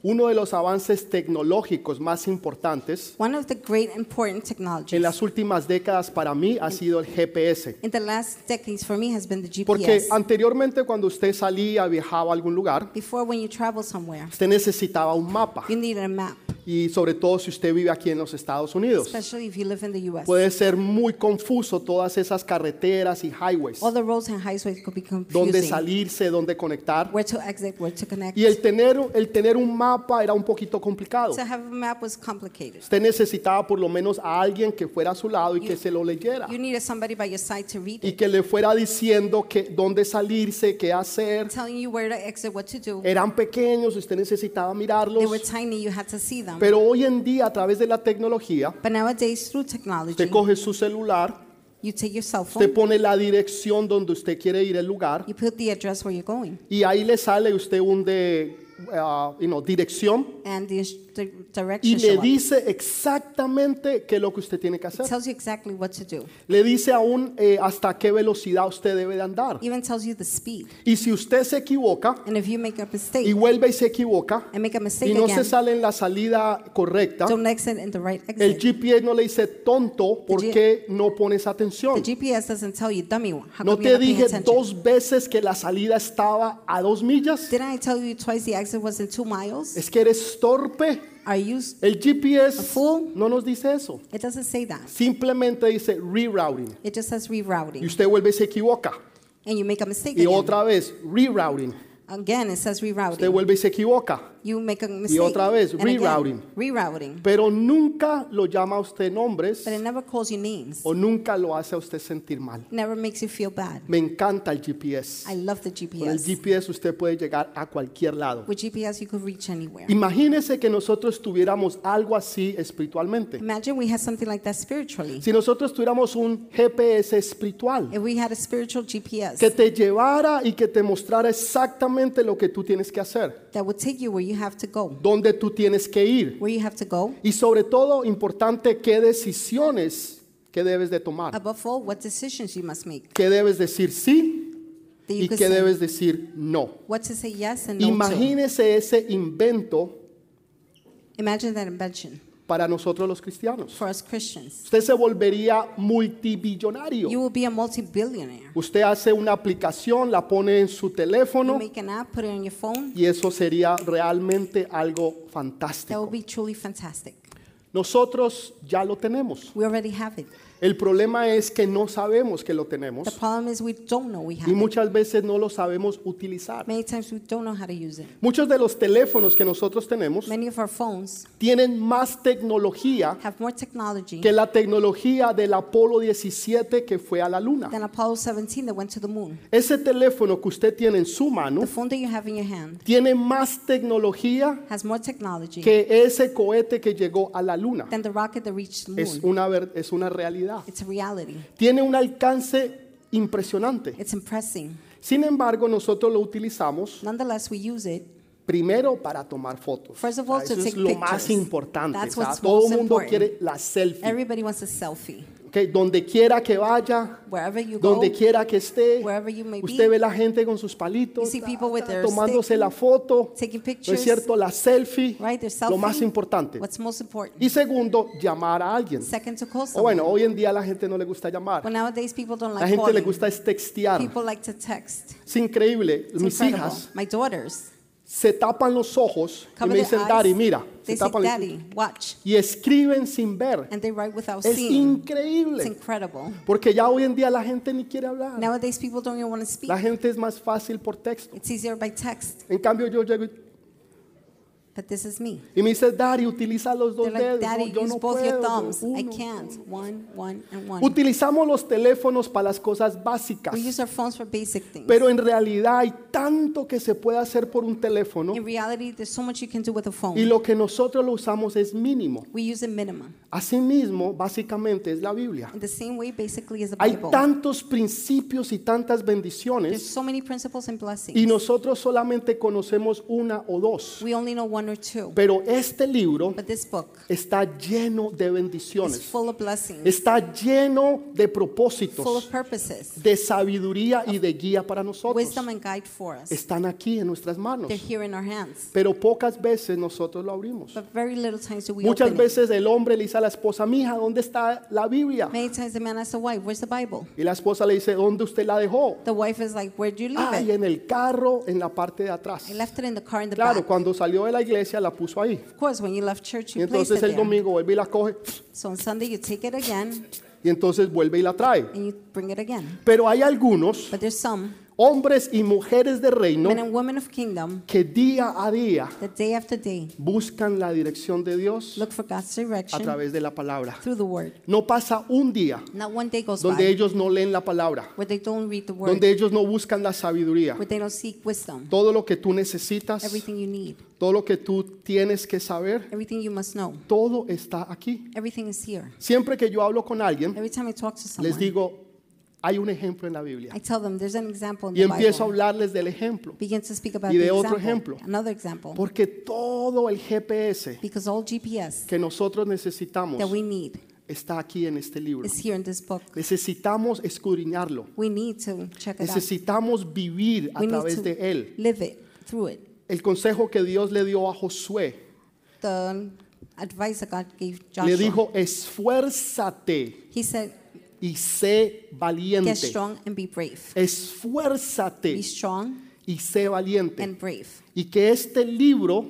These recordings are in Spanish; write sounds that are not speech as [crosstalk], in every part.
Uno de los avances tecnológicos más importantes One of the great important technologies en las últimas décadas para mí ha sido el GPS. in the last decades for me has been the Porque GPS. anteriormente cuando usted salía, viajaba a algún lugar, Before, when you travel somewhere, usted necesitaba un mapa. you needed a map, Y sobre todo si usted vive aquí en los Estados Unidos. especially if you live in the U.S. Puede ser muy confuso todas esas carreteras y highways. All the roads and highways could be Dónde confusing. salirse, dónde conectar. Where to exit, where to connect. Y el tener, el tener un mapa era un poquito complicado. To have a map was complicated. Usted necesitaba por lo menos a alguien que fuera a su lado y que se lo leyera. You needed somebody by your side to read Y it, que le fuera diciendo que dónde salirse, qué hacer. telling you where to exit, what to do. Eran pequeños, usted necesitaba They mirarlos. were tiny, you had to see them. Pero hoy en día, a través de la tecnología, But nowadays, through technology, usted coge su celular, you take your cell usted phone, pone la dirección donde usted quiere ir el lugar you put the address where you're going, y ahí le sale usted un de ah, you know, dirección and the, the y le dice exactamente qué es lo que usted tiene que hacer. tells you exactly what to do. Le dice aún eh, hasta qué velocidad usted debe de andar. Even tells you the speed. Y si usted se equivoca And if you make a mistake y vuelve y se equivoca and make a mistake y no se sale en la salida correcta, don't exit in the right el exit. GPS no le dice tonto, ¿por qué no pones The atención? GPS doesn't tell you, dummy, how No te dije dos veces que la salida estaba a dos millas. Didn't I tell you twice the exit was in two miles? Es que eres torpe. Are you? El GPS A fool? no nos dice eso. It doesn't say that. Simplemente dice rerouting. It just says Y rerouting. usted vuelve y se equivoca. And you make a mistake Y again. otra vez rerouting. Again, it says Usted rerouting. vuelve y se equivoca. You make a mistake. otra vez, And again, rerouting. Rerouting. Pero nunca lo llama a usted nombres But it never calls you names. o nunca lo hace a usted sentir mal. Never makes you feel bad. Me encanta el GPS. I love the Con el GPS. GPS usted puede llegar a cualquier lado. With GPS, you could reach anywhere. Imagínese que nosotros tuviéramos algo así espiritualmente. Imagine we had something like that spiritually. Si nosotros tuviéramos un GPS espiritual If we had a spiritual GPS que te llevara y que te mostrara exactamente lo que tú tienes que hacer, that would take you where you have to go, dónde tú tienes que ir where you have to go. y sobre todo importante qué decisiones que debes de tomar, Above all, what decisions you must make. qué debes decir sí That you y could qué say, debes decir no. what to say yes and no to. Imagínese ese invento Imagine that invention para nosotros los cristianos. for us Christians. Usted se volvería multibillonario. You will be a multi-billionaire. Usted hace una aplicación, la pone en su You teléfono make an app, put it on your phone. y eso sería realmente algo That will fantástico. be truly fantastic. Nosotros ya lo tenemos. We already have it. El problema es que no sabemos que lo The tenemos problem is we don't know we have y muchas veces no lo sabemos utilizar. Many times we don't know how to use it. Muchos de los teléfonos que nosotros tenemos Many of our phones tienen más tecnología have more technology que la tecnología del Apolo 17 que fue a la luna. than Apollo 17 that went to the moon. Ese teléfono que usted tiene en su mano The phone that you have in your hand tiene más tecnología has more technology que ese cohete que llegó a la luna. than the rocket that reached the Es una, es una realidad. It's a reality. Tiene un alcance impresionante. It's impressing. Sin embargo, nosotros lo utilizamos Nonetheless, we use it primero para tomar fotos. First of all, Eso to es take lo más importante. That's what's todo el mundo important. quiere la selfie. Everybody wants a selfie. ¿Ok? Donde quiera que vaya, Wherever you go, donde quiera que esté, usted ve la gente con sus palitos, tomándose la foto, taking ¿no pictures, es cierto? La selfie, lo más importante. What's most important? Y segundo, llamar a alguien. O bueno, hoy en día la gente no le gusta llamar. La gente le gusta es textear. Es increíble. Mis hijas se tapan los ojos y me dicen. Daddy, mira. Se They say, tapan los- Daddy, watch. y escriben sin ver. And they write without Es seeing. It's increíble. incredible. Porque ya hoy en día la gente ni quiere hablar. Nowadays people don't even want to speak. La gente es más fácil por texto. It's easier by text. En cambio yo llego y, But this is me. y me dice, Daddy, utiliza los dos like, dedos. Daddy, No, yo use no both your puedo. thumbs. I uno". can't. One, one, and one. Utilizamos los teléfonos para las cosas básicas. We use our phones for basic things. Pero en realidad hay tanto que se puede hacer por un teléfono In reality, there's so much you can do with a y phone. lo que nosotros lo usamos es mínimo. We use it minimum. Asimismo, básicamente es la Biblia. In the same way, basically, is the Hay Bible. tantos principios y tantas There's bendiciones so many principles and blessings. y nosotros solamente conocemos una o dos. We only know one one or two. Pero este libro But this book está lleno de is bendiciones. full of blessings, Está lleno de full propósitos, of purposes, de sabiduría y de guía para nosotros. wisdom and guide for us. Están aquí en nuestras manos. They're here in our hands. Pero pocas veces nosotros lo abrimos. But very little times do we Muchas open it. veces el hombre le dice a la esposa, mija, ¿dónde está la Biblia? Many times the man asks the wife, "Where's the Bible?" Y la esposa le dice, ¿dónde usted la dejó? The wife is like, "Where'd you leave Ay, it?" en el carro, en la parte de atrás. I left it in the car in the Claro, back. cuando salió de la iglesia la puso ahí. Of course, when you left church, Y you placed entonces it el there. domingo vuelve y la coge So on Sunday, you take it again y entonces vuelve y la trae. and you bring it again. Pero hay algunos But there's some hombres y mujeres de reino men and women of kingdom que día a día that day after day buscan la dirección de Dios look for God's a direction través de la palabra. through the Word. No pasa un día Not one day goes donde by ellos no leen la palabra, where they don't read the Word, donde ellos no buscan la sabiduría. where they don't seek wisdom. Todo lo que tú necesitas, Everything you need, todo lo que tú tienes que saber, everything you must know, todo está aquí. everything is here. Siempre que yo hablo con alguien, Every time I talk to les someone, digo, hay un ejemplo en la Biblia. I tell them there's an example in Y the empiezo a Bible. hablarles del ejemplo. Begin to speak about Y de the otro example. ejemplo. Another example. Porque todo el GPS Because all GPS que nosotros necesitamos that we need está aquí en este libro. is here in this book. Necesitamos escudriñarlo. We need to check it out. Necesitamos vivir a We need través to de él. live it, through it. El consejo que Dios le dio a Josué, The advice that God gave le dijo, esfuérzate He said, y sé get valiente. strong and be brave. Be Esfuérzate strong y sé valiente. and brave. Y que este libro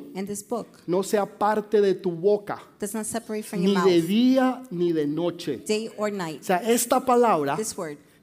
no sea parte de tu boca, does not separate from your ni de día ni de noche. day or O night. sea, esta palabra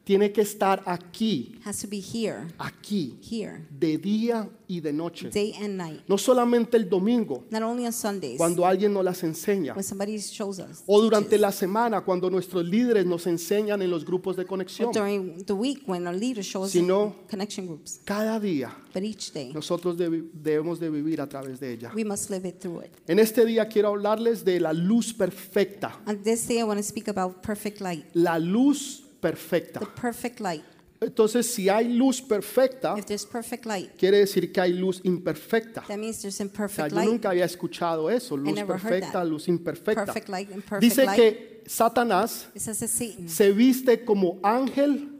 tiene que estar aquí, has to be here, aquí, here, de día y de noche. day and night. No solamente el domingo, Not only on Sundays, cuando alguien nos las enseña, when somebody shows us, o durante teaches, la semana, cuando nuestros líderes nos enseñan en los grupos de or conexión. during the week when our leader shows Si us no- in connection groups. Cada día But each day, nosotros debi- debemos de vivir a través de ella. we must live it through it. En este día quiero hablarles de la luz perfecta. On this day, I want to speak about perfect light. La luz perfecta. The perfect light. Entonces, si hay luz perfecta, If there's perfect light, quiere decir que hay luz imperfecta. that means there's O sea, imperfect yo nunca había escuchado eso, luz never heard perfecta, that. luz imperfecta. Perfect light and perfect Dice light. que Satanás It says that Satan se viste como ángel,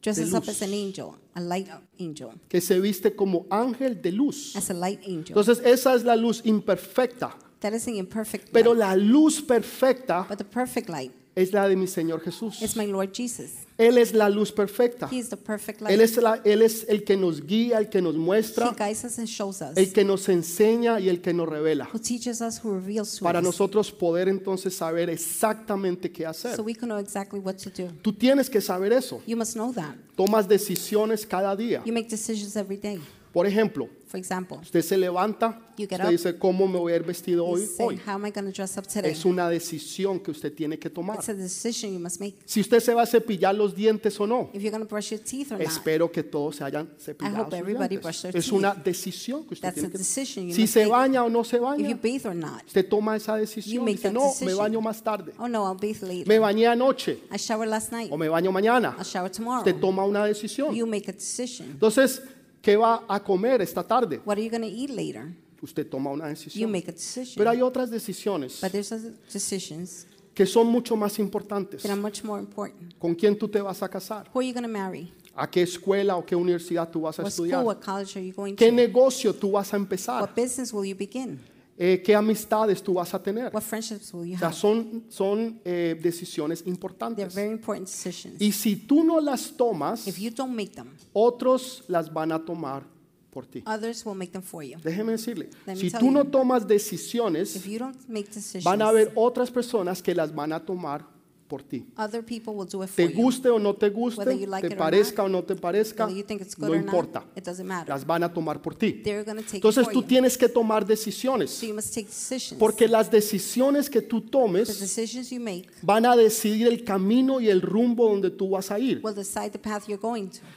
dresses de up as an angel, a light angel, que se viste como ángel de luz. as a light angel. Entonces, esa es la luz imperfecta. That is an imperfect Pero light. la luz perfecta But the perfect light es la de mi Señor Jesús. is my Lord Jesus. Él es la luz perfecta. He is the perfect Él light. es, la- él es el que nos guía, el que nos He muestra, guides us and shows us. el que nos enseña y el que nos revela. Who teaches us, who reveals to Para us. nosotros poder entonces saber exactamente qué hacer. So we can know exactly what to do. Tú tienes que saber eso. You must know that. Tomas decisiones cada día. You make decisions every day. Por ejemplo, For example, usted se levanta, You get usted up. dice, ¿cómo me voy a ir vestido you hoy? say, hoy? how am I dress up today? Es una decisión que usted tiene que tomar. It's a decision you must make. Si usted se va a cepillar los dientes o no. If you're to brush your teeth or not. Espero que todos se hayan cepillado hope sus everybody dientes. their Es teeth. una decisión que usted That's tiene a que decision you Si must se make. baña o no se If you baña, bathe or not. usted toma esa decisión. make Dice, that no, me decision. baño más tarde. Oh no, I'll bathe Me bañé anoche I showered last night. o me baño mañana. I'll shower tomorrow. Usted toma una decisión. You make a decision. Entonces, ¿qué va a comer esta tarde? What are you going to eat later? Usted toma una You decisión. make a decision. Pero hay otras decisiones But there's other decisions que son mucho más importantes. that are much more important. ¿Con quién tú te vas a casar? Who are you going to marry? ¿A qué escuela o qué universidad tú vas a What school, estudiar? what college are you going ¿Qué to? negocio tú vas a empezar? What business will you begin? Eh, ¿Qué amistades tú vas a tener? What friendships will you O sea, have? son, son eh, decisiones They're importantes. very important decisions. Y si tú no las tomas, If you don't make them, otros las van a tomar por ti. others will make them for you. Déjeme decirle, Let me si tell tú you. no tomas decisiones, If you don't make decisions, van a haber otras personas que las van a tomar por ti. other people will do it for Te guste o no te guste, Whether you like te parezca o no te parezca, Whether you think it's good no or not, importa. it doesn't matter. Las van a tomar por ti. Entonces tú tienes que tomar decisiones, So porque las decisiones que tú the tomes make van a decidir el camino y el rumbo donde tú vas a ir.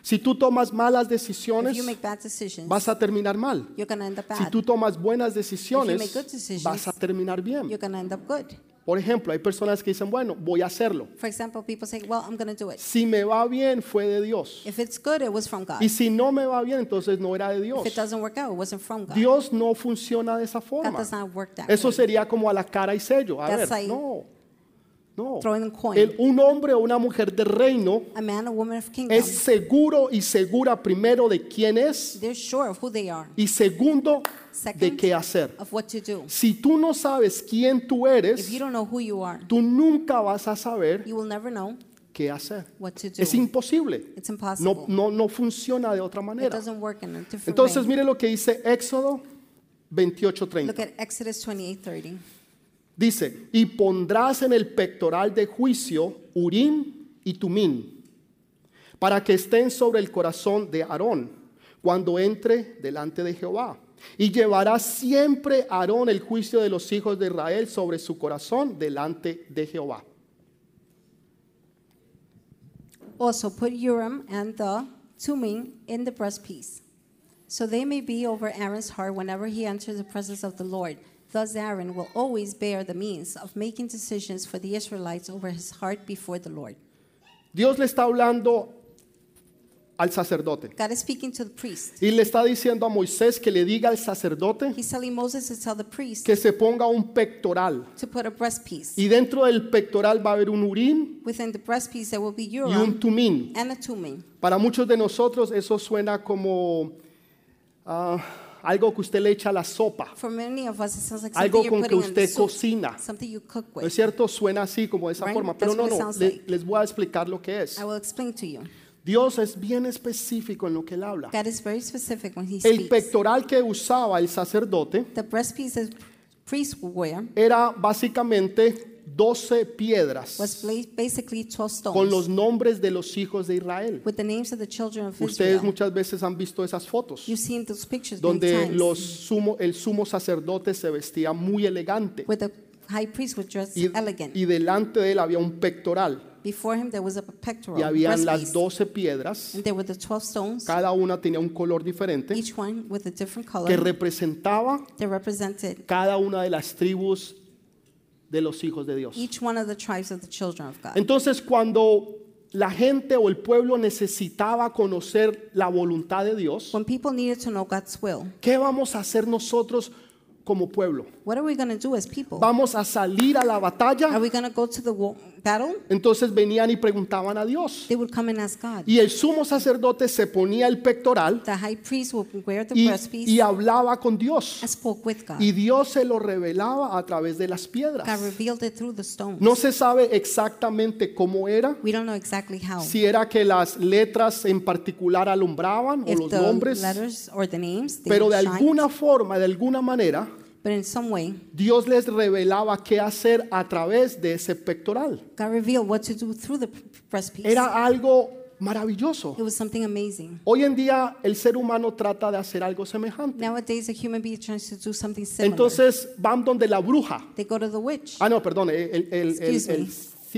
Si tú tomas malas decisiones, vas a terminar mal. Si tú tomas buenas decisiones, vas a terminar bien. Por ejemplo, hay personas que dicen, bueno, voy a hacerlo. For example, people say, well, I'm going to do it. Si me va bien, fue de Dios. If it's good, it was from God. Y si no me va bien, entonces no era de If Dios. it doesn't work out, it wasn't from God. Dios no funciona de esa forma. does not work that Eso way. sería como a la cara y sello. A That's ver, like no. No. throwing a coin. El- un hombre o una mujer de reino A man or woman of kingdom, es seguro y segura primero de quién es they're sure of who they are, y segundo de Second, qué hacer. of what to do. Si tú no sabes quién tú If eres, you don't know who you are, tú nunca vas a saber you will never know qué hacer. what to do. Es imposible. It's impossible. No, no, no funciona de otra It manera. doesn't work in a different Entonces, way. mire lo que dice Éxodo 28:30. Look at Exodus 28:30. Dice, y pondrás en el pectoral de juicio Urim y Tumín, para que estén sobre el corazón de Aarón cuando entre delante de Jehová. Y llevará siempre Aarón el juicio de los hijos de Israel sobre su corazón delante de Jehová. Also put Urim and the Thummim in the breastpiece, so they may be over Aaron's heart whenever he enters the presence of the Lord. Thus Aaron will always bear the means of making decisions for the Israelites over his heart before the Lord. Dios le está hablando al sacerdote God is speaking to the priest. y le está diciendo a Moisés que le diga al sacerdote He's telling Moses to tell the priest que se ponga un pectoral. to put a breastpiece. Y dentro del pectoral va a haber un Urim Within the breastpiece there will be y un Urim Tumín. and a. Para muchos de nosotros eso suena como ah, algo que usted le echa a la sopa, For many of us, it sounds like algo something con you're que putting in the usted soup, cocina. something you cook ¿No es with. cierto? Suena así como de esa Right? forma, pero That's no, what it no, sounds le- like. les voy a explicar lo que es. I will explain to you. Dios es bien específico en lo que él habla. God is very specific when He El speaks. pectoral que usaba el sacerdote The breastpiece that priests would wear era básicamente 12 piedras was bla- basically 12 con los nombres de los hijos de Israel. with the names of the children of Ustedes Israel. muchas veces han visto esas fotos You've seen those pictures many donde los sumo, el sumo sacerdote se vestía muy elegante y, delante de él había un pectoral Before him there was a pectoral y habían las breastpiece, 12 piedras, and there were the 12 stones, cada una tenía un color diferente each one with a different que color representaba that represented cada una de las tribus de los hijos de Dios. each one of the tribes of the children of God. Entonces, cuando la gente o el pueblo necesitaba conocer la voluntad de Dios, When people needed to know God's will, ¿qué vamos a hacer nosotros como pueblo? What are we going to do as people? ¿Vamos a salir a la Are batalla? we going to go to the war, battle? Entonces venían y preguntaban a Dios. They would come and ask God. Y el sumo sacerdote se ponía el pectoral The high priest would wear the y, breastpiece y hablaba con Dios. and spoke with God. Y Dios se lo revelaba a través de las God piedras. revealed it through the stones. No se sabe exactamente cómo era, We don't know exactly how. si era que las letras en particular alumbraban o If los the nombres, letters or the names, they pero de shined, alguna forma, de alguna manera, but in some way, Dios les revelaba qué hacer a través de ese pectoral. God revealed what to do through the breastpiece. Era algo maravilloso. It was something amazing. Hoy en día el ser humano trata de hacer algo semejante. Nowadays, a human being tries to do something similar. Entonces van donde la bruja. they go to the witch, Ah, no, perdón, el, el- el- Excuse el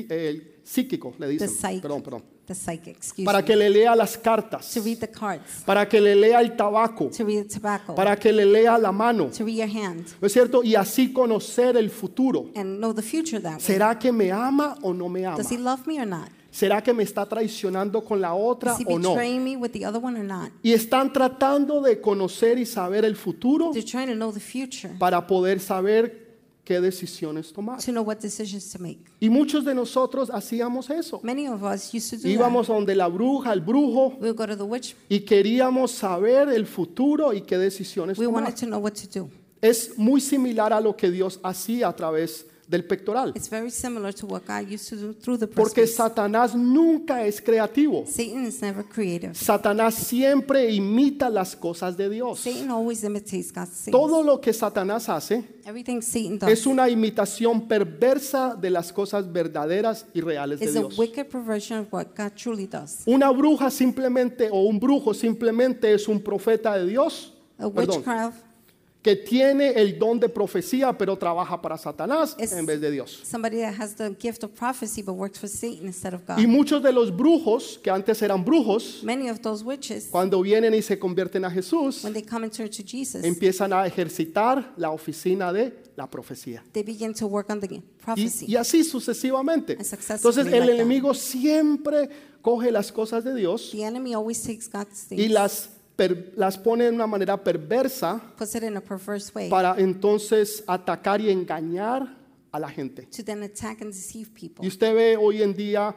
me. el psíquico, le the dicen. psychic, Perdón, perdón. The psychic, excuse Para me, que le lea las cartas, to read the cards, para que le lea el tabaco, to read the tobacco, para que le lea la mano. to read your hand, ¿No es cierto? Y así conocer el futuro. and know the future that way. ¿Será que me ama o no me ama? Does he love me or not? ¿Será que me está traicionando con la otra he o no? betraying me with the other one or not? Y están tratando de conocer y saber el futuro They're trying to know the future, para poder saber qué decisiones tomar. to know what decisions to make. Y muchos de nosotros hacíamos eso. Many of us used to do Íbamos a donde la bruja, el brujo, that. We would go to the witch. y queríamos saber el futuro y qué decisiones We tomar. wanted to know what to do. Es muy similar a lo que Dios hacía a través del pectoral. It's very similar to what God used to do through the Porque. Satanás nunca es creativo. Satan is never creative. Satanás siempre imita las cosas de Dios. Satan always imitates God's things. Todo lo que Satanás hace Everything Satan does es una imitación perversa de las cosas verdaderas y reales de is a Dios. wicked perversion of what God truly does. Una bruja simplemente o un brujo simplemente es un profeta de Dios. A Perdón, witchcraft que tiene el don de profecía, pero trabaja para Satanás Es- en vez de Dios. Somebody that has the gift of prophecy but works for Satan instead of God. Y muchos de los brujos, que antes eran brujos, Many of those witches, cuando vienen y se convierten a Jesús, when they come and turn to Jesus, empiezan a ejercitar la oficina de la profecía. they begin to work on the Y, prophecy. y así sucesivamente. And successively Entonces el like that. enemigo siempre coge las cosas de Dios The enemy always takes God's y things, las, per- las pone de una manera perversa puts it in a perverse way, para entonces atacar y engañar a la gente. to then attack and deceive people. Y usted ve hoy en día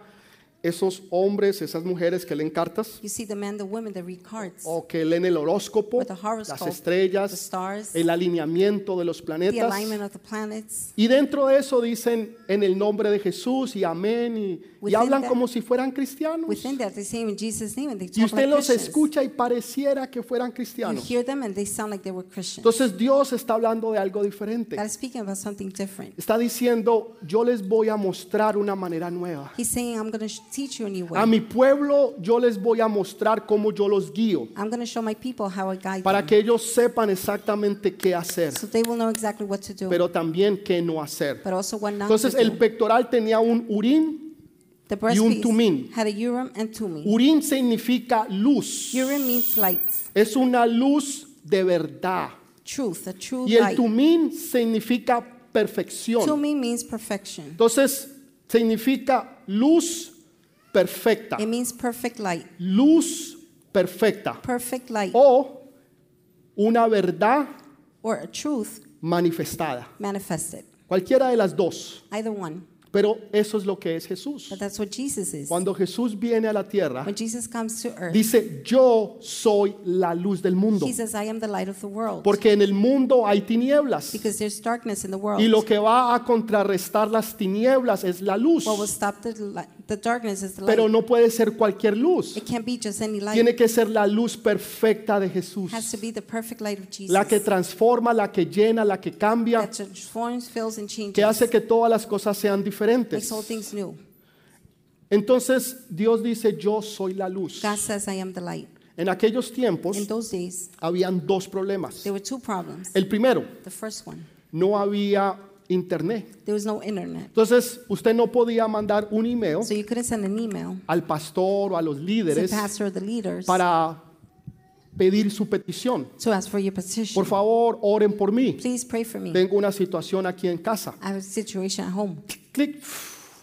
esos hombres, esas mujeres que leen cartas You see the men, the women that read cards, o que leen el horóscopo, las estrellas, the stars, el alineamiento de los the planetas. alignment of the planets. Y dentro de eso dicen en el nombre de Jesús y amén y, y hablan that- como si fueran cristianos. That, they say in Jesus' name and they Y usted like los Christians. escucha y pareciera que fueran You cristianos. hear them and they sound like they were Christians. Entonces Dios está hablando de algo diferente. God is speaking about something different. Está diciendo, yo les voy a mostrar una manera nueva. He's saying, I'm teach you a new A way. mi pueblo yo les voy a mostrar cómo yo los guío I'm going to show my people how I guide para them. que ellos sepan exactamente qué hacer, So they will know exactly what to do, pero también qué no hacer. but also what not Entonces to el do. pectoral tenía un urín. The y un tumín. had a urim and tumim. Urín significa luz. Urim means light, Es una luz de verdad. truth, a true Y el light. tumín significa perfección. Tumim means perfection. Entonces significa luz perfecta. It means perfect light, Luz perfecta. perfect light, O una verdad or a truth manifestada. manifested. Cualquiera de las dos. Either one. Pero eso es lo que es Jesús. But that's what Jesus is. Cuando Jesús viene a la tierra, When Jesus comes to earth, dice, yo soy la luz del mundo. he says, I am the light of the world. Porque en el mundo hay tinieblas. Because there's darkness in the world. Y lo que va a contrarrestar las tinieblas es la luz. What will stop the, the darkness is the light. Pero no puede ser cualquier luz. it can't be just any light. Tiene que ser la luz perfecta de Jesús. It has to be the perfect light of Jesus. La que transforma, la que llena, la que cambia, that transforms, fills, and changes. que hace que todas las cosas sean makes diferentes. all things new. Entonces Dios dice, yo soy la luz. God says, I am the light. En aquellos tiempos In those days, habían dos problemas. there were two problems. El primero, The first one, no había internet. there was no internet. Entonces usted no podía mandar un email So you couldn't send an email al pastor o a los to the líderes pastor or the leaders para pedir su petición. to ask for your petition. Por favor, oren por mí. Please pray for me. Tengo una situación aquí en casa. I have a situation at home. Clic,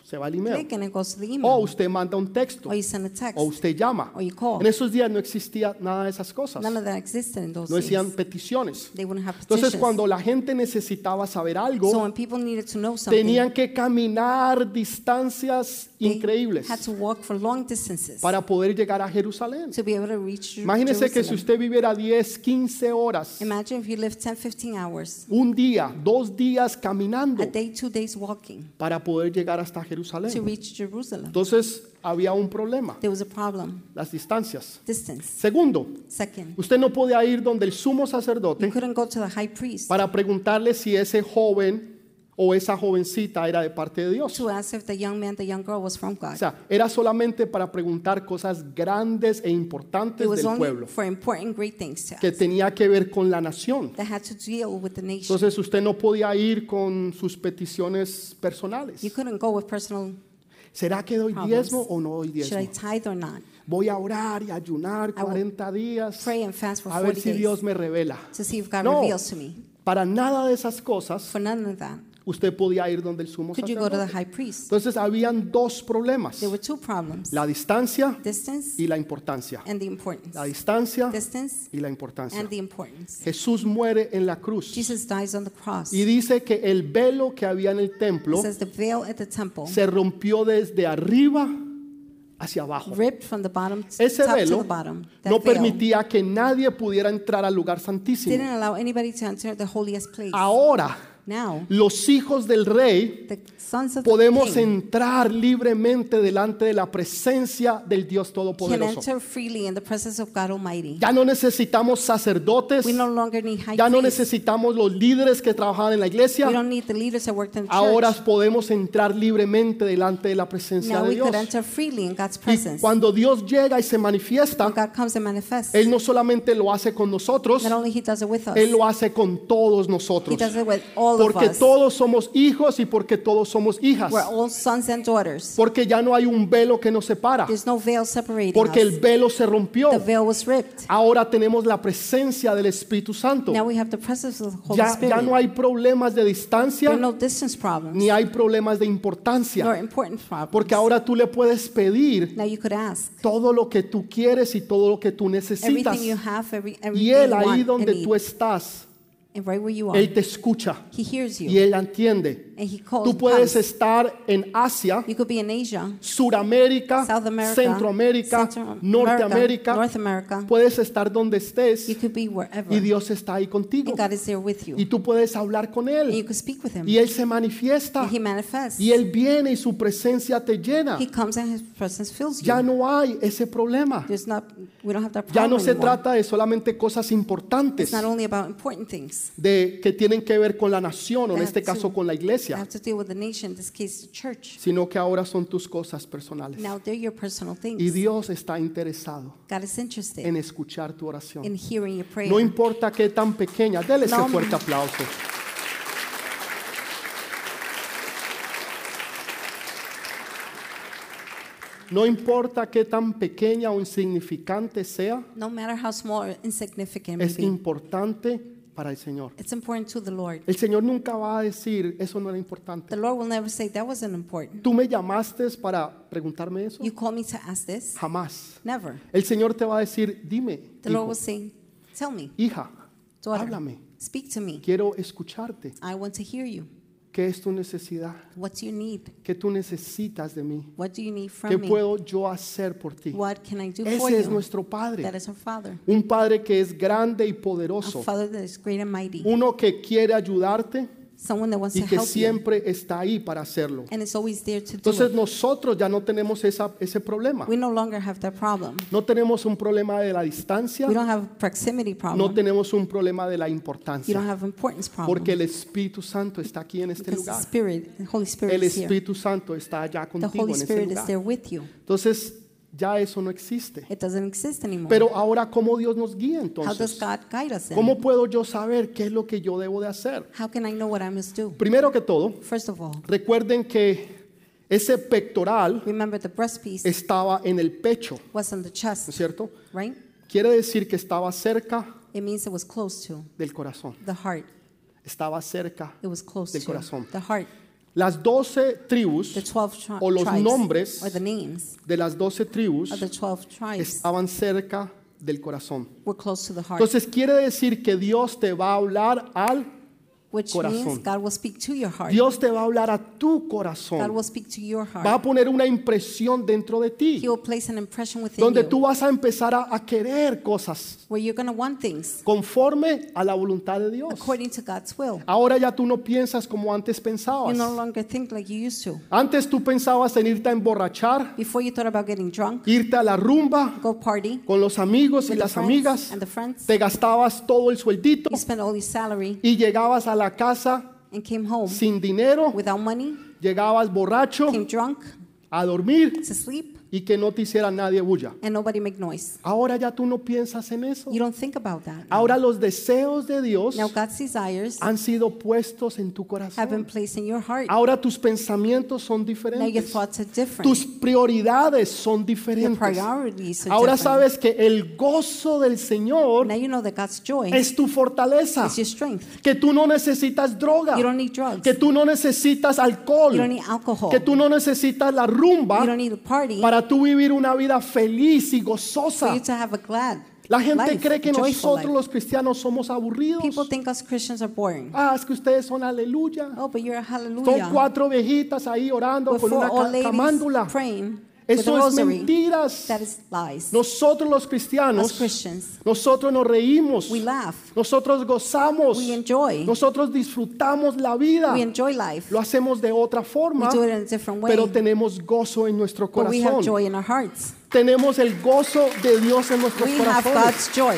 se va el email. Click and it goes to the email. O usted manda un texto. or you send a text. O usted llama. Or you call. En esos días no existía nada de esas cosas. None of that existed in those No decían days. peticiones. They wouldn't have petitions. Entonces, cuando la gente necesitaba saber so algo, when people needed to know something, tenían que caminar distancias they increíbles had to walk for long distances para poder llegar a Jerusalén. to be able to reach Jer- Imagínese que si Jerusalem. usted viviera 10, 15 horas, Imagine if you lived 10, 15 hours, un día, dos días caminando a day, two days walking para poder llegar hasta to Jerusalén. reach Jerusalem. Entonces había un problema, There was a problem. las distancias. Distance. Segundo, Second, usted no podía ir donde el sumo you sacerdote couldn't go to the high priest para preguntarle si ese joven o esa jovencita era de parte de Dios. to ask if the young man, the young girl was from God. O sea, era solamente para preguntar cosas grandes e importantes It was del only pueblo, for important, great things to que ask tenía que ver con la nación. that had to deal with the nation. Entonces usted no podía ir con sus peticiones personales. You couldn't go with personal ¿Será que doy problems. diezmo o no doy Should I diezmo? tithe or not? Voy a orar y ayunar will 40 días Pray and fast for a ver 40 si days Dios me revela. to see if God No. reveals to me. Para nada de esas cosas For none of that, usted podía ir donde el sumo could you go to the sacerdote. high priest? Entonces habían dos problemas, There were two problems la distancia distance y la importancia. and the importance. La distancia Distance y la importancia. and the importance. Jesús muere en la cruz Jesus dies on the cross. y dice que el velo que había en el templo says the veil at the temple se rompió desde arriba hacia abajo. ripped from the bottom Ese top to velo the bottom. That no veil permitía que nadie pudiera entrar al lugar santísimo. didn't allow anybody to enter the holiest place. Ahora Now, los hijos del rey podemos entrar libremente delante de la presencia del Dios Todopoderoso. Ya no necesitamos sacerdotes, We no longer need high ya no necesitamos los líderes que trabajaban en la We iglesia. don't need the leaders that worked in the Ahora podemos entrar libremente delante de la presencia Now de Dios. Y cuando Dios llega y se manifiesta, Él no solamente lo hace con nosotros, Él lo hace con todos nosotros. Of Porque us. todos somos hijos y porque todos somos hijas. We're all sons and daughters. Porque ya no hay un velo que nos separa. There's no veil separating Porque el us. velo se rompió. The veil was ripped. Ahora tenemos la presencia del Espíritu Santo. Now we have the presence of the Holy Ya, Spirit. ya no hay problemas de There distancia are no distance problems, ni hay problemas de importancia. nor important problems. Porque ahora tú le puedes pedir Now you could ask todo lo que tú quieres y todo lo que tú necesitas. everything you have, every, Y everything Él you ahí and donde need, tú estás, right where you are, Él te escucha He hears you, y Él entiende. and He calls. Tú puedes comes. estar en Asia, You could be in Asia, Suramérica, South America, Centroamérica, Central Norteamérica. North America. Puedes estar donde estés You could be wherever, y Dios está ahí contigo. and God is there with you, Y tú puedes hablar con and you Él could speak with Him, y Él se manifiesta and He manifests. y Él viene y su presencia te llena. He comes and His presence fills you. Ya no hay ese problema. There's not, we don't have that Ya problem no se anymore. trata de solamente cosas importantes It's not only about important things. De que tienen que ver con la nación o en este caso con la iglesia, have to deal with the nation, in this case, the church. sino que ahora son tus cosas personales. Now they're your personal things. Y Dios está interesado God is interested en escuchar tu oración. in hearing your prayer. No importa qué tan pequeña, déle ese No. fuerte aplauso. No importa qué tan pequeña o insignificante sea, no matter how small or insignificant it may es be, importante para el Señor. it's important to the Lord. El Señor nunca va a decir, eso no era importante. The Lord will never say that wasn't important. Tú me llamaste para preguntarme eso. You call me to ask this? Jamás. Never. El Señor te va a decir, dime, The Lord hijo, will say, Tell me, hija, daughter, háblame. speak to me. Quiero escucharte. I want to hear you. ¿Qué es tu necesidad? What's your need? ¿Qué tú necesitas de mí? What do you need ¿Qué from me? puedo yo hacer por ti? What can I do for Ese es you? nuestro That Padre. is our Father. Un Padre que es grande y A poderoso. Father that is great and mighty. Uno que quiere ayudarte Someone that wants y to que help you. siempre está ahí para hacerlo. And is always there to do Entonces it. nosotros ya no tenemos esa, ese problema. We no longer have that problem. No tenemos un problema de la distancia. We don't have a proximity No problem. tenemos un problema de la You importancia. don't have importance problem. Porque el Espíritu Santo está aquí en este Because the lugar. Spirit, the Holy Spirit El is here. Espíritu Santo está allá The contigo Holy en ese Spirit is there lugar. with you. Entonces ya eso no existe. It doesn't exist anymore. Pero ahora, ¿cómo Dios nos guía How does entonces? God guide us then? ¿Cómo puedo yo saber qué es lo que yo debo de hacer? How can I know what I must do? Primero que todo, First of all, recuerden que ese pectoral remember the breast piece estaba en el pecho, was on the ¿no es chest, cierto? right? Quiere decir que estaba cerca It means it was close to del corazón. the heart. Estaba cerca. It was close Del to corazón. the heart. Las doce tribus The 12 tri- o los tribes, nombres or the names de las doce tribus of the 12 tribes estaban cerca del corazón. were close to the heart, Entonces quiere decir que Dios te va a hablar al which corazón. means God will speak to your heart. Dios te va a hablar a tu God corazón. will speak to your Va a heart. poner una impresión dentro de He ti, will place an impression within donde you tú vas a empezar a, a querer cosas where you're going to want things conforme a la voluntad de Dios. according to God's will. Ahora ya tú no piensas como antes You pensabas. no longer think like you used to. Antes tú pensabas en irte a emborrachar, Before you thought about getting drunk, irte a la rumba go party con los amigos y las friends amigas, and the friends. te gastabas todo el sueldito You spent all your salary y llegabas a la casa and came home sin dinero, without money, llegabas borracho came drunk, a dormir to sleep, y que no te hiciera nadie bulla. and nobody make noise. Ahora ya tú no piensas en eso. You don't think about that. Ahora los deseos de Dios Now God's desires han sido puestos en tu have been corazón. placed in your heart. Ahora tus pensamientos son Now your diferentes. thoughts are different. Tus prioridades son Your diferentes. priorities are Ahora different. sabes que el gozo del Señor Now you know that God's joy es tu fortaleza. is your strength. Que tú no necesitas droga. You don't need drugs. Que tú no necesitas alcohol. You don't need alcohol. Que tú no necesitas la rumba You don't need a party para tú vivir una vida feliz y for gozosa. you to have a glad La gente life, cree que nosotros life. los cristianos somos aburridos. People think us Christians are boring. Ah, es que ustedes son aleluya. Oh, but you're a Son hallelujah. cuatro viejitas ahí orando With con una ca- camándula. praying. Eso es mentiras. That is lies. Nosotros los cristianos, nosotros nos reímos, we laugh, nosotros gozamos, we enjoy, nosotros disfrutamos la vida. we enjoy life. Lo hacemos de otra We forma, do it in a different way, pero tenemos gozo en nuestro but we have corazón. joy in our hearts. Tenemos el gozo de Dios en nuestros corazones. God's joy.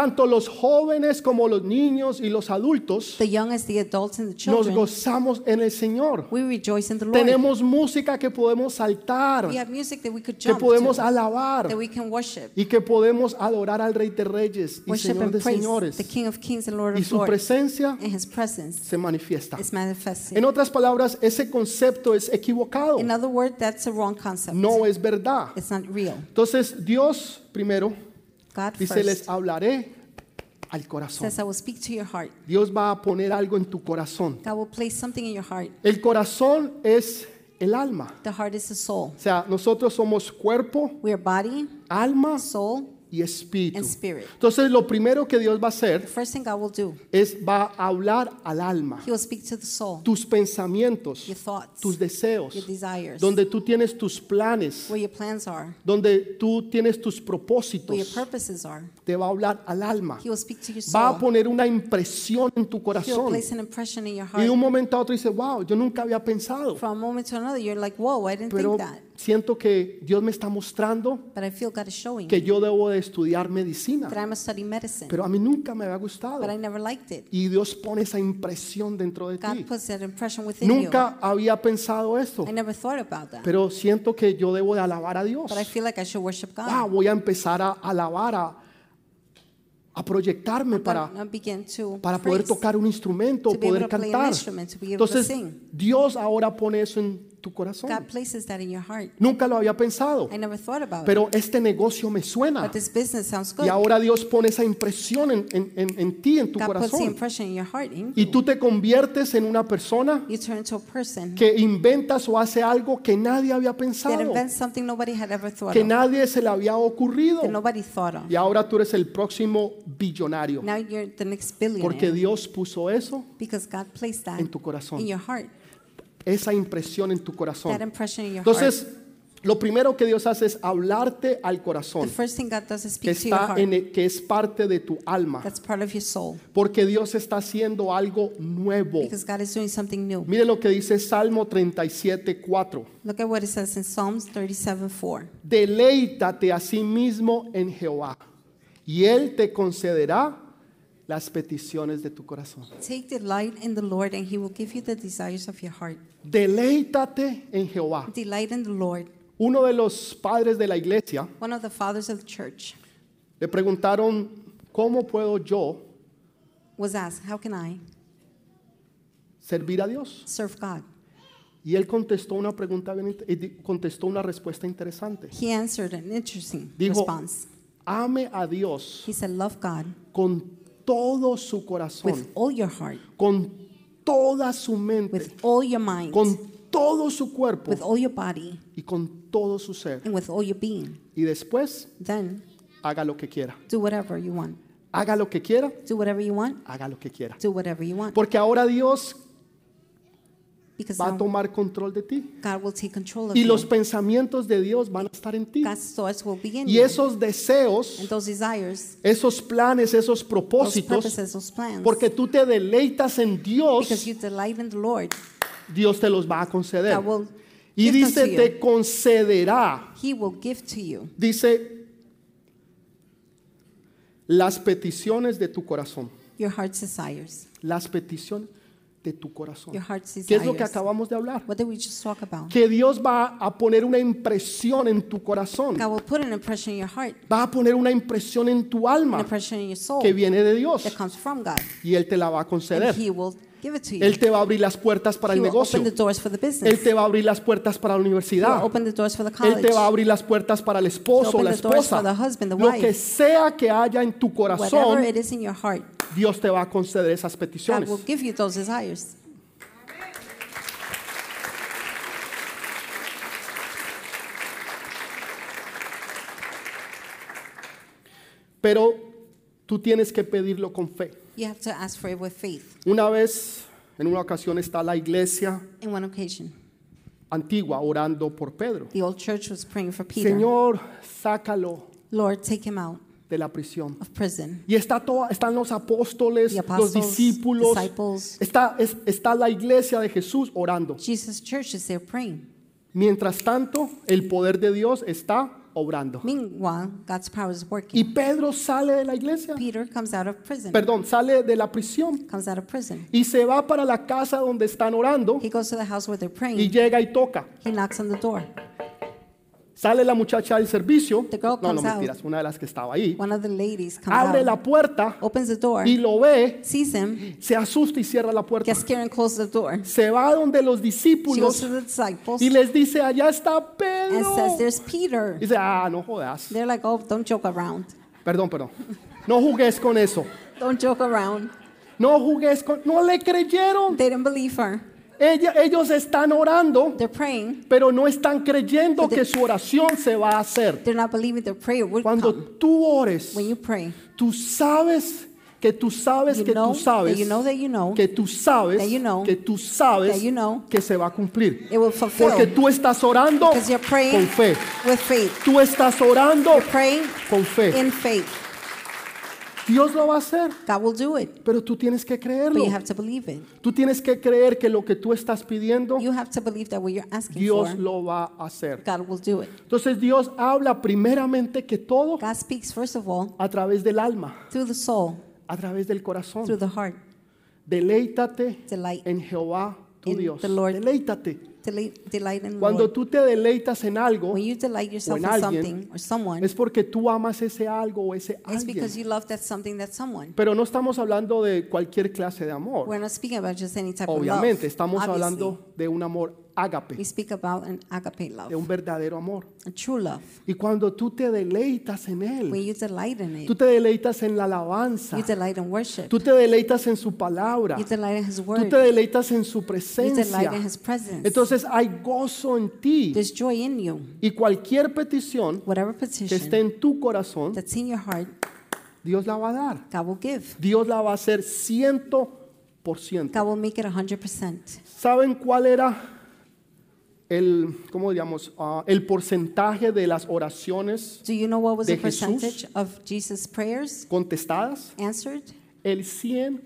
Tanto los jóvenes como los niños y los adultos The young as the adults and the nos children, gozamos en el Señor. we rejoice in the Lord. Tenemos música que podemos saltar, We have music that we could que jump podemos to, alabar that we can worship, y que podemos adorar al Rey de Reyes y worship Señor de Señores. the King of Kings and Lord Y of su Lords. presencia And His presence se manifiesta. is. En otras palabras, ese concepto es equivocado. In other words, that's a wrong concept. No es verdad. It's not real. Entonces, Dios primero God dice, les first hablaré al corazón. says, I will speak to your heart. Dios va a poner algo en tu corazón. God will place something in your heart. El corazón es el alma. The heart is the soul. O sea, nosotros somos cuerpo, We are body, alma soul, y espíritu. and spirit. Entonces, lo primero que Dios va a The hacer first thing God will do, es va a hablar al alma, tus pensamientos, tus deseos, donde tú tienes tus planes, where your plans are, donde tú tienes tus where your propósitos, purposes are. te va a hablar al alma. He will speak to your Va a poner una impresión en tu corazón. Y de un momento a otro dice, wow, yo nunca había pensado, From a moment to another, you're like, whoa, I didn't pero think that. Siento que Dios me está mostrando que yo debo de estudiar medicina. Pero a mí nunca me había gustado. Y Dios pone esa impresión dentro de ti. Nunca había pensado esto, I never thought about that. pero siento que yo debo de alabar a Dios. But I feel like I should worship God. Wow, voy a empezar a alabar, a, a proyectarme para, para poder tocar un instrumento, poder cantar. Entonces. Dios ahora pone eso en tu corazón. God places that in your heart. Nunca lo había pensado, I never thought about it. pero este negocio me suena. But this business sounds good. Y ahora Dios pone esa impresión en, en- en- en ti, en tu God puts the corazón. impression in your heart. In Y tú te conviertes en una persona You turn into a person que inventas o hace algo que nadie había that pensado, invents something nobody had ever thought que of, nadie se le había ocurrido. that nobody thought of. Y ahora tú eres el próximo billonario. Now you're the next Porque Dios puso eso, because God placed that en tu corazón. in your heart. Esa impresión en tu corazón. That impression in your Entonces, lo primero que Dios hace es hablarte al corazón, que, está en el- que es parte de tu alma. That's part of your soul Porque Dios está haciendo algo nuevo. Mire lo que dice Salmo 37, 4. Look at what it says in Psalms 37 4. Deleítate a sí mismo en Jehová y Él te concederá las peticiones de tu corazón. Take delight in the Lord, and He will give you the desires of your heart. Deleítate en Jehová. Delight in the Lord. Uno de los padres de la iglesia One of the fathers of the church le preguntaron, ¿cómo puedo yo was asked, How can I servir a Dios? serve God? Y él contestó una pregunta bien, int- y di- contestó una respuesta interesante. He answered an interesting Dijo, response. ame a Dios He said, Love God con todo su corazón, with all your heart, con toda su mente, with all your mind, con todo su cuerpo with all your body, y con todo su ser. and with all your being. Y después Then haga lo que quiera. do whatever you want. Haga lo que quiera, Do whatever you want. haga lo que quiera. Do whatever you want. Porque ahora Dios va a tomar control de ti. God will take control of Y you. los pensamientos de Dios van a estar en ti. God's thoughts will be in Y esos deseos, esos planes, esos propósitos, porque tú te deleitas en Dios, Dios te los va a conceder. God will Y dice, te concederá. He will give to you Dice, las peticiones de tu corazón. your heart's desires. Las peticiones de tu corazón. ¿Qué es lo que acabamos de hablar? What did we just talk about? Que Dios va a poner una impresión en tu corazón. God will put an impression in your heart, Va a poner una impresión en tu alma que viene de Dios. that comes from God. Y Él te la va a conceder. Él te va a abrir las puertas para el negocio. Él te va a abrir las puertas para la universidad. Él te va a abrir las puertas para el esposo o la esposa. Lo que sea que haya en tu corazón, Dios te va a conceder esas God peticiones. will give you those desires. Pero tú tienes que pedirlo con fe. You have to ask for it with faith. Una vez En una ocasión está la iglesia In one occasion, antigua orando por Pedro. the old church was praying for Peter. Señor, sácalo Lord, take him out de la prisión. of prison. Y está toda, están los apóstoles, los discípulos, está, es- está la iglesia de Jesús orando. Jesus' church is there praying. Mientras tanto, el poder de Dios está obrando. Meanwhile, God's power is Y working. Pedro sale de la iglesia, Peter comes out of prison. perdón, sale de la prisión Comes out of prison. y se va para la casa donde están orando He goes to the house where they're y praying. llega y toca. He knocks on the door. Sale la muchacha del servicio, The girl no, no comes out. mentiras, una de las que estaba ahí, One of the ladies comes abre out, la puerta opens the door, y lo ve, sees him, se asusta y cierra la puerta. gets scared and closes the door. Se va donde los discípulos to the disciples y les dice, allá está and Pedro. says, There's Peter. Dice, ah, no jodas. They're like, Oh, don't joke around. Perdón, perdón. No jugues con eso. [laughs] Don't joke around. No jugues con... No le creyeron. They didn't believe her. Ella- ellos están orando, praying. pero no están creyendo they- que su oración se va a hacer. Cuando come. tú ores, pray, tú sabes que tú sabes que tú sabes que tú sabes que tú sabes que se va a cumplir. Porque tú estás orando con fe. Tú estás orando con fe. Dios lo va a hacer, God will do it, pero tú tienes que but creerlo. you have to believe it. Tú tienes que creer que lo que tú estás pidiendo, You have to believe that what you're asking Dios for, lo va a hacer. God will do it. Entonces Dios habla primeramente que todo God speaks, first of all, a través del alma, through the soul, a través del corazón. through the heart. Deleítate Delight. en Jehová tu In Dios. the Lord. Deleítate. Delight, delight in the Cuando Lord. tú te deleitas en algo, When you delight yourself en in alguien, something or someone, es porque tú amas ese algo o ese it's because alguien. you love that something, that someone. Pero no estamos hablando de cualquier clase de amor. We're not speaking about just any type Obviamente, of love. estamos Obviously, hablando de un amor ágape, we speak about an agape de love, un verdadero amor. a true love. Y cuando tú te deleitas en When Él, you delight in tú it, te deleitas en la alabanza, you delight in worship, tú te deleitas en su palabra, you delight in His tú word, te deleitas en su you presencia. delight in His presence. Entonces hay gozo en ti. There's joy in you. Y cualquier petición Whatever que esté petition en tu corazón, that's in your heart, Dios la va a dar. God will give. Dios la va a hacer ciento por ciento. God will make it 100%. ¿Saben cuál era el, cómo diríamos, Ah, el porcentaje de las oraciones Do you know what was de the Jesús? percentage of Jesus' prayers contestadas? answered? El 100%.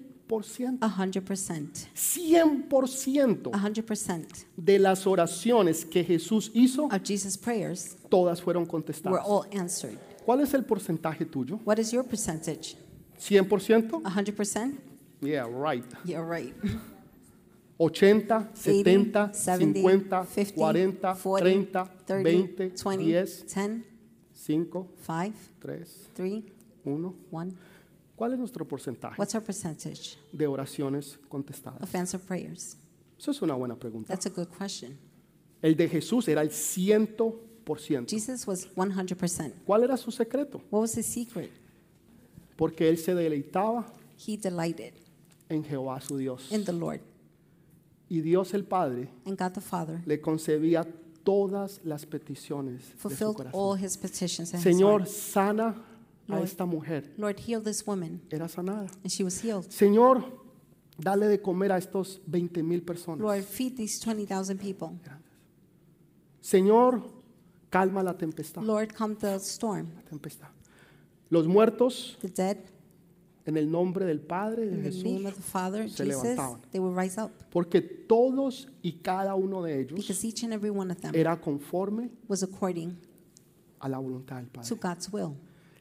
100%. 100% 100% de las oraciones que Jesús hizo, of Jesus' prayers todas fueron were contestadas. all answered. ¿Cuál es el porcentaje tuyo? What is your percentage? ¿100%? 100%? Yeah, right. You're right. [laughs] 80, 70, 70, 50, 50, 40, 40, 30, 30, 20, 20, 10, 10, 5, 5, 3, 3, 1. 1. ¿Cuál es nuestro porcentaje What's our percentage de oraciones contestadas? of answered prayers? Eso es una buena pregunta. That's a good question. El de Jesús era el 100%. Jesus was 100%. ¿Cuál era su secreto? What was his secret? Porque él se deleitaba He delighted en Jehová su Dios. in the Lord. Y Dios el Padre And God the Father le concedía todas las peticiones de su fulfilled corazón. all his petitions in his Señor, heart. sana a Lord. esta mujer. Lord, heal this woman. Era sanada. And she was healed. Señor, dale de comer a estos 20 mil personas. Lord, feed these 20,000 people. Señor, calma la tempestad. Lord, calm the storm. La tempestad. Los muertos, The dead, en el nombre del Padre de in the name Jesús, of the Father, se Jesus, levantaban. they will rise up. porque todos y cada uno de ellos Because each and every one of them era conforme was according a la voluntad del to Padre. God's will.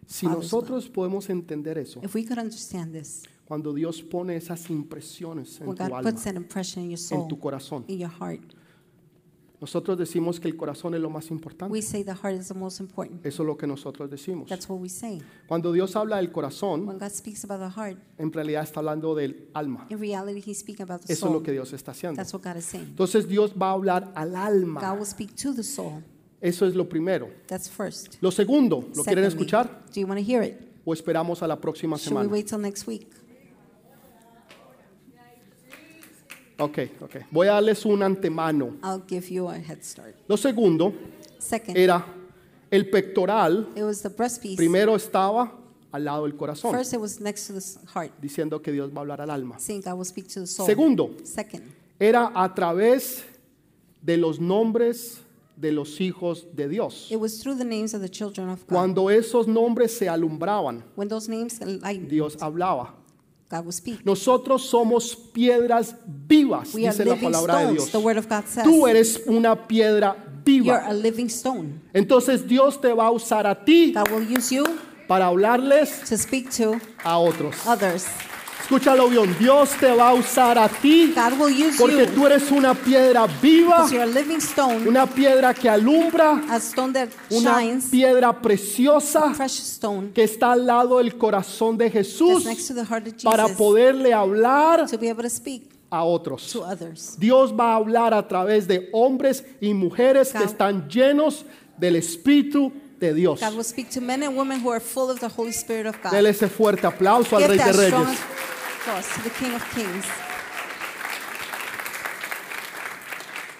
Si nosotros podemos entender eso, If we could understand this, cuando Dios pone esas impresiones en when tu alma, puts that impression in your en soul, tu corazón, in your heart, nosotros decimos que el corazón es lo más importante. we say the heart is the most important. Eso es lo que nosotros decimos. That's what we say. Cuando Dios habla del corazón, When God speaks about the heart, en realidad está hablando del alma. in reality, He's speaking about the Eso es lo soul. que Dios está haciendo. That's what God is saying. Entonces Dios va a hablar al God alma. will speak to the soul. Eso es lo primero. That's first. Lo segundo, ¿lo quieren Secondly, escuchar? Do you want to hear it? ¿O esperamos a la próxima Should we semana? wait till next week? Ok, ok. Voy a darles un antemano. I'll give you a head start. Lo segundo Second, era el pectoral. it was the breast piece. Primero estaba al lado del corazón, First, it was next to the s- heart, diciendo que Dios va a hablar al alma. saying God will speak to the soul. Segundo, Second, era a través de los nombres de los hijos de Dios. it was through the names of the children of God. Cuando esos nombres se alumbraban, When those names enlightened, Dios hablaba. God will speak. Nosotros somos piedras vivas, We are dice la living palabra de stones. Dios. The word of God says. Tú eres una piedra You're viva. a living stone. Entonces Dios te va a usar a ti God will use you para hablarles to speak to a otros. others. Escúchalo bien, Dios te va a usar a ti God will use porque you tú eres una piedra viva, because you're a living stone, una piedra que alumbra, a stone that una shines, piedra preciosa precious stone que está al lado del corazón de Jesús that's next to the heart of para Jesus poderle hablar to be able to speak a otros. Dios va a hablar a través de hombres y mujeres que están llenos del Espíritu de Dios. God will speak to men and women who are full of the Holy Spirit of God. Dele ese fuerte aplauso al Give Rey de that strong Reyes. applause to the King of Kings.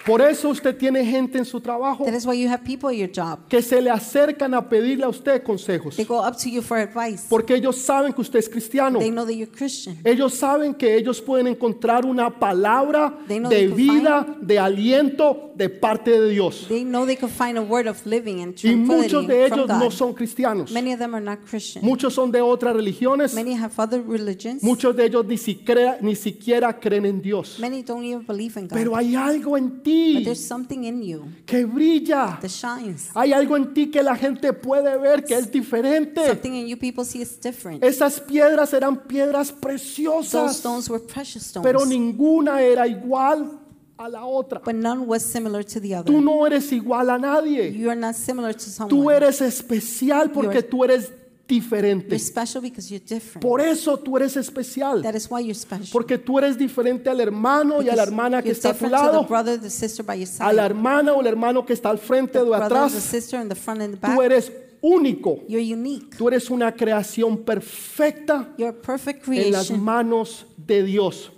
Por eso usted tiene gente en su trabajo That is why you have people at your job. que se le acercan a pedirle a usted consejos. They go up to you for advice. Porque ellos saben que usted es cristiano. They know that you're Christian. Ellos saben que ellos pueden encontrar una palabra They know de they can vida, de aliento de parte de Dios. They know they can find a word of living and Y muchos de ellos no son cristianos. Many of them are not Christian. Muchos son de otras religiones. Many have other religions. Muchos de ellos ni siquiera, ni siquiera creen en Dios. Many don't even believe in God. Pero hay algo en But ti there's something in you que brilla. that shines. Hay algo en ti que la gente puede ver que es diferente. Something in you people see is different. Esas piedras eran piedras Those preciosas, stones were precious stones. pero ninguna era igual a la otra. But none was similar to the other. Tú no eres igual a nadie. You are not similar to Tú someone. eres especial porque You're- tú eres diferente. You're special because you're different. Por eso tú eres especial. That is why you're special. Porque tú eres diferente al hermano y a la hermana que está a tu lado, brother, the sister by your a la side. hermana o el hermano que está al frente o atrás. Tú eres único. You're unique. Tú eres una creación perfecta You're a perfect en las manos de Dios.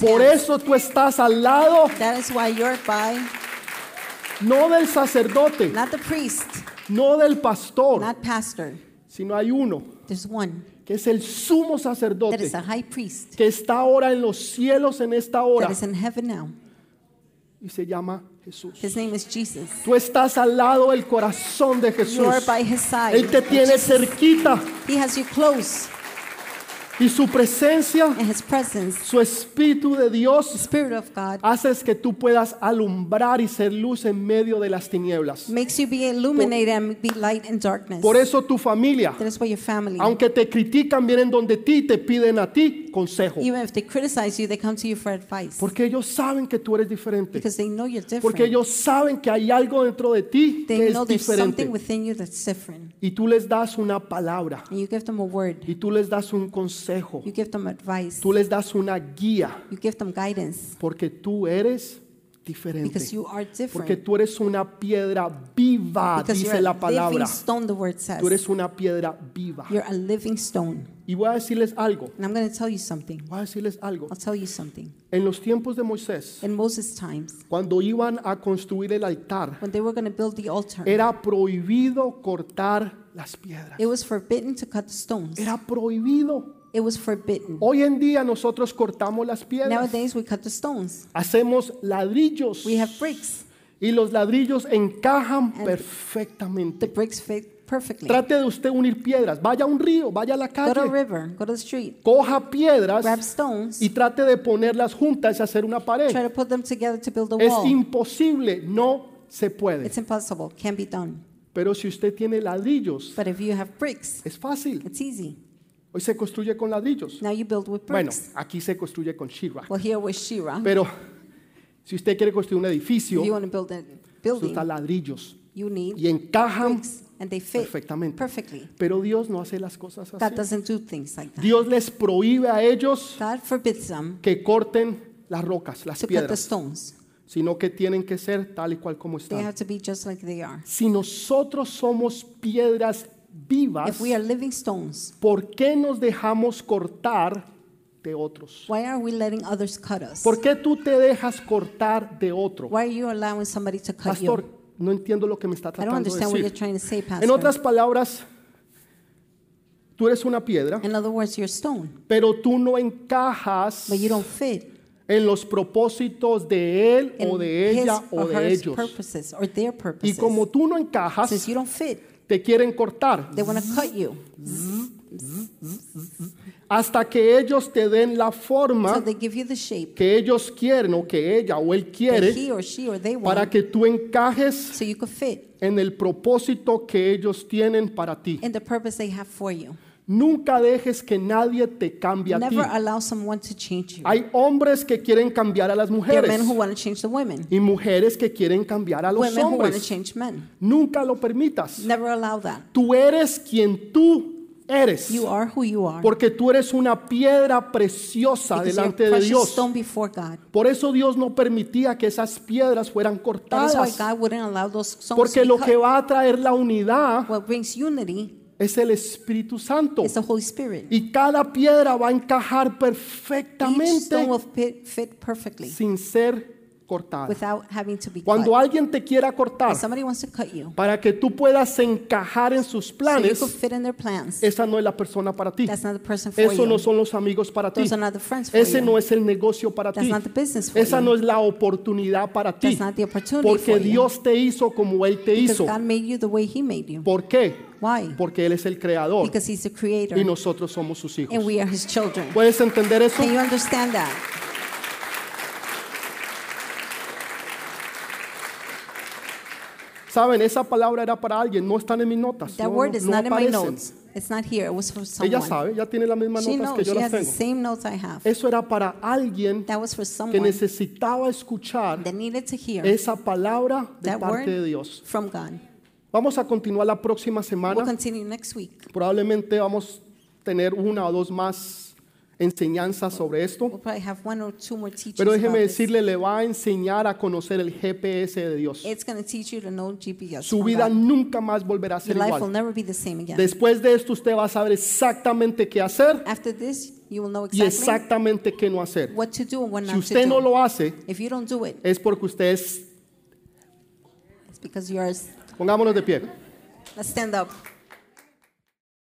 Por eso tú estás al lado That is why you're by no del sacerdote, not the priest, no del pastor, not pastor. Sino hay uno que es el sumo sacerdote priest que está ahora en los cielos en esta hora y se llama Jesús. His name is Jesus. Tú estás al lado del corazón de Jesús. You are by his side. Él te tiene cerquita He has you close, y su presencia, and his presence, su Espíritu de Dios, Spirit of God, haces que tú puedas alumbrar y ser luz en medio de las tinieblas. makes you be illuminated and be light in darkness. Por eso tu familia, aunque te critican, vienen donde ti te piden a ti consejo. even if they criticize you, they come to you for advice Porque ellos saben que tú eres diferente. because they know you're different. Porque ellos saben que hay algo dentro de ti que They es there's something diferente. within you that's different. Y tú les das una palabra. And you give them a word, Y tú les das un consejo. You give them advice, Tú les das una guía. you give them guidance Porque tú eres diferente. because you are Porque different. tú eres una piedra viva, Because dice la palabra. stone, the word says. Tú eres una piedra viva. You're a living stone. Y voy a decirles algo. And I'm going to tell you something. Voy a decirles algo. I'll tell you something. En los tiempos de Moisés, In Moses' times, cuando iban a construir el altar, when they were going to build the altar, era prohibido cortar las piedras. it was forbidden to cut the stones. Era prohibido. It was forbidden. Hoy en día nosotros cortamos las piedras. Nowadays, we cut the stones. Hacemos ladrillos. We have bricks. Y los ladrillos encajan And perfectamente. The bricks fit perfectly. Trate de usted unir piedras. Vaya a un río, vaya a la Go to a calle. river, go to the street, Coja piedras grab stones, y trate de ponerlas juntas y hacer una try pared. to put them together to build a Es wall. imposible, no se puede. It's impossible, can't be done. Pero si usted tiene ladrillos, But if you have bricks, es fácil. it's easy. Hoy se construye con ladrillos. Now you build with Bueno, bricks. aquí se construye con sheetrock. Well, here with Shira, Pero si usted quiere construir un edificio, if you want to build a building, usa ladrillos you need y encajan bricks, and they fit perfectamente. perfectly. Pero Dios no hace las cosas God así. doesn't do things like that. Dios les prohíbe a ellos God forbids them que corten las rocas, las to cut the piedras, stones. sino que tienen que ser tal y cual como They están. have to be just like they are. Si nosotros somos piedras vivas, If we are living stones, ¿por qué nos dejamos cortar de otros? why are we letting others cut us? ¿Por qué tú te dejas cortar de otro? Why are you allowing somebody to cut Pastor, you? no entiendo lo que me está I don't tratando de understand what you're decir. trying to say, En Pastor. otras palabras, tú eres una piedra, In other words, you're stone, pero tú no encajas but you don't fit en los propósitos de él in o de his ella o or de her ellos. purposes or their Y purposes. como tú no encajas, Since you don't fit, te quieren cortar they want to cut you. hasta que ellos te den la So forma they give you the shape que ellos quieren o que ella o él that quiere he or she or they para que tú encajes so you could fit en el propósito que ellos tienen para ti. in the purpose they have for you. Nunca dejes que nadie te cambie a ti. Never allow someone to change you. Hay hombres que quieren cambiar a las There are mujeres men who want to change the women, y mujeres que quieren cambiar a los women who want to hombres. change men. Nunca lo permitas. Never allow that. Tú eres quien tú eres. You are who you are. Porque tú eres una piedra preciosa Because you're delante de precious Dios. stone before God. Por eso Dios no permitía que esas piedras fueran That is why cortadas. God wouldn't allow those stones to Porque be lo cut. que va a traer la unidad What brings unity es el Espíritu Santo. is the Holy Spirit. Y cada piedra va a encajar Each perfectamente stone will fit, fit perfectly sin ser cortada. without having to be Cuando cut. alguien te quiera cortar If somebody wants to cut you, para que tú puedas encajar en sus so you planes, could fit in their plans, esa no es la persona para ti. that's not the person for Eso you. no son los amigos para ti. Those are not the friends for Ese you. no es el negocio para That's ti. not the business for Esa you. no es la oportunidad para ti. That's not the opportunity Porque for you. Dios te hizo como Él te Because hizo. God made you the way He made you. ¿Por qué? Why? Porque Él es el creador Because He's the creator y nosotros somos sus hijos. and we are His children. ¿Puedes entender eso? Can you understand that? Saben, esa palabra era para alguien, no están en mis notas. That no, word is no not in my aparecen. notes. It's not here. It was for Ella someone. sabe, ya tiene las mismas She notas que yo She las has the tengo. same notes I have. Eso era para alguien That was for que someone necesitaba escuchar that needed to hear esa palabra de that parte de word Dios. from God. Vamos a continuar la próxima We'll semana. continue next week. Probablemente vamos a tener una o dos más enseñanzas sobre esto. We'll probably have one or two more Pero déjeme this. decirle, le va a enseñar a conocer el GPS de Dios. It's going to teach you to know GPS. Su vida nunca más volverá a Your ser life will igual. never be the same again. Después de esto usted va a saber exactamente qué hacer After this, you will know y exactly exactamente qué no hacer. what to do and what Si not to usted do. no lo hace, If you don't do it, es porque usted es... Pongámonos de pie.